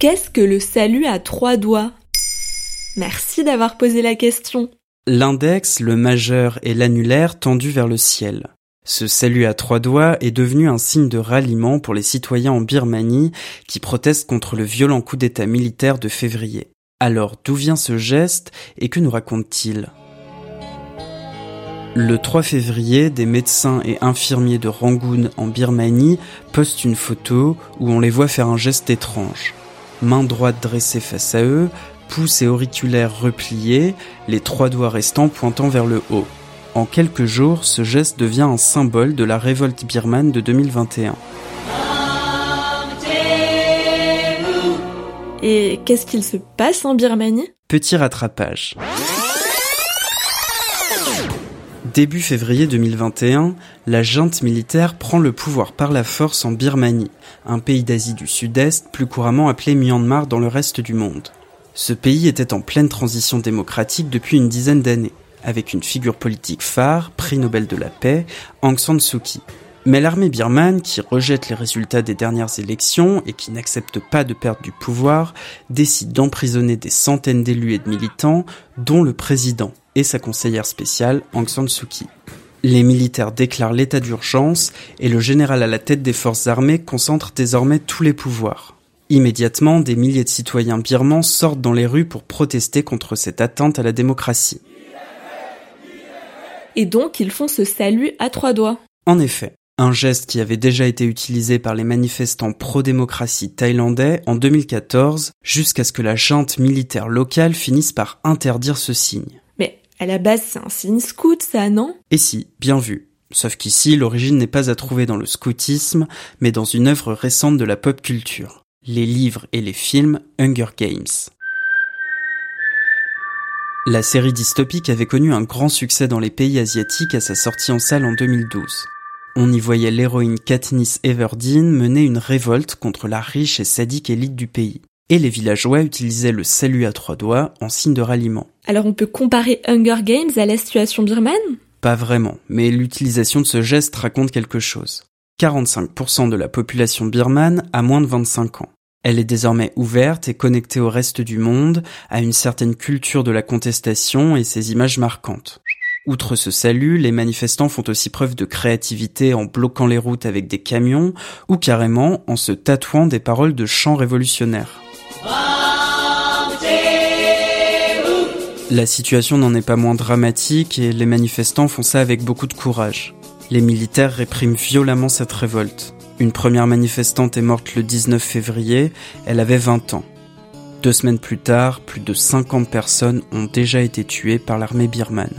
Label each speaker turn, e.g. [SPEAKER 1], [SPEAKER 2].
[SPEAKER 1] Qu'est-ce que le salut à trois doigts? Merci d'avoir posé la question.
[SPEAKER 2] L'index, le majeur et l'annulaire tendus vers le ciel. Ce salut à trois doigts est devenu un signe de ralliement pour les citoyens en Birmanie qui protestent contre le violent coup d'état militaire de février. Alors d'où vient ce geste et que nous raconte-t-il? Le 3 février, des médecins et infirmiers de Rangoon en Birmanie postent une photo où on les voit faire un geste étrange. Main droite dressée face à eux, pouce et auriculaire repliés, les trois doigts restants pointant vers le haut. En quelques jours, ce geste devient un symbole de la révolte birmane de 2021.
[SPEAKER 1] Et qu'est-ce qu'il se passe en Birmanie?
[SPEAKER 2] Petit rattrapage. Début février 2021, la junte militaire prend le pouvoir par la force en Birmanie, un pays d'Asie du Sud-Est plus couramment appelé Myanmar dans le reste du monde. Ce pays était en pleine transition démocratique depuis une dizaine d'années avec une figure politique phare, prix Nobel de la paix, Aung San Suu Kyi. Mais l'armée birmane, qui rejette les résultats des dernières élections et qui n'accepte pas de perdre du pouvoir, décide d'emprisonner des centaines d'élus et de militants, dont le président et sa conseillère spéciale, Aung San Suu Kyi. Les militaires déclarent l'état d'urgence et le général à la tête des forces armées concentre désormais tous les pouvoirs. Immédiatement, des milliers de citoyens birmans sortent dans les rues pour protester contre cette atteinte à la démocratie
[SPEAKER 1] et donc ils font ce salut à trois doigts.
[SPEAKER 2] En effet, un geste qui avait déjà été utilisé par les manifestants pro-démocratie thaïlandais en 2014, jusqu'à ce que la junte militaire locale finisse par interdire ce signe.
[SPEAKER 1] Mais à la base, c'est un signe scout, ça, non?
[SPEAKER 2] Et si, bien vu. Sauf qu'ici, l'origine n'est pas à trouver dans le scoutisme, mais dans une œuvre récente de la pop culture. Les livres et les films Hunger Games. La série dystopique avait connu un grand succès dans les pays asiatiques à sa sortie en salle en 2012. On y voyait l'héroïne Katniss Everdeen mener une révolte contre la riche et sadique élite du pays. Et les villageois utilisaient le salut à trois doigts en signe de ralliement.
[SPEAKER 1] Alors on peut comparer Hunger Games à la situation birmane?
[SPEAKER 2] Pas vraiment, mais l'utilisation de ce geste raconte quelque chose. 45% de la population birmane a moins de 25 ans. Elle est désormais ouverte et connectée au reste du monde, à une certaine culture de la contestation et ses images marquantes. Outre ce salut, les manifestants font aussi preuve de créativité en bloquant les routes avec des camions ou carrément en se tatouant des paroles de chants révolutionnaires. La situation n'en est pas moins dramatique et les manifestants font ça avec beaucoup de courage. Les militaires répriment violemment cette révolte. Une première manifestante est morte le 19 février, elle avait 20 ans. Deux semaines plus tard, plus de 50 personnes ont déjà été tuées par l'armée birmane.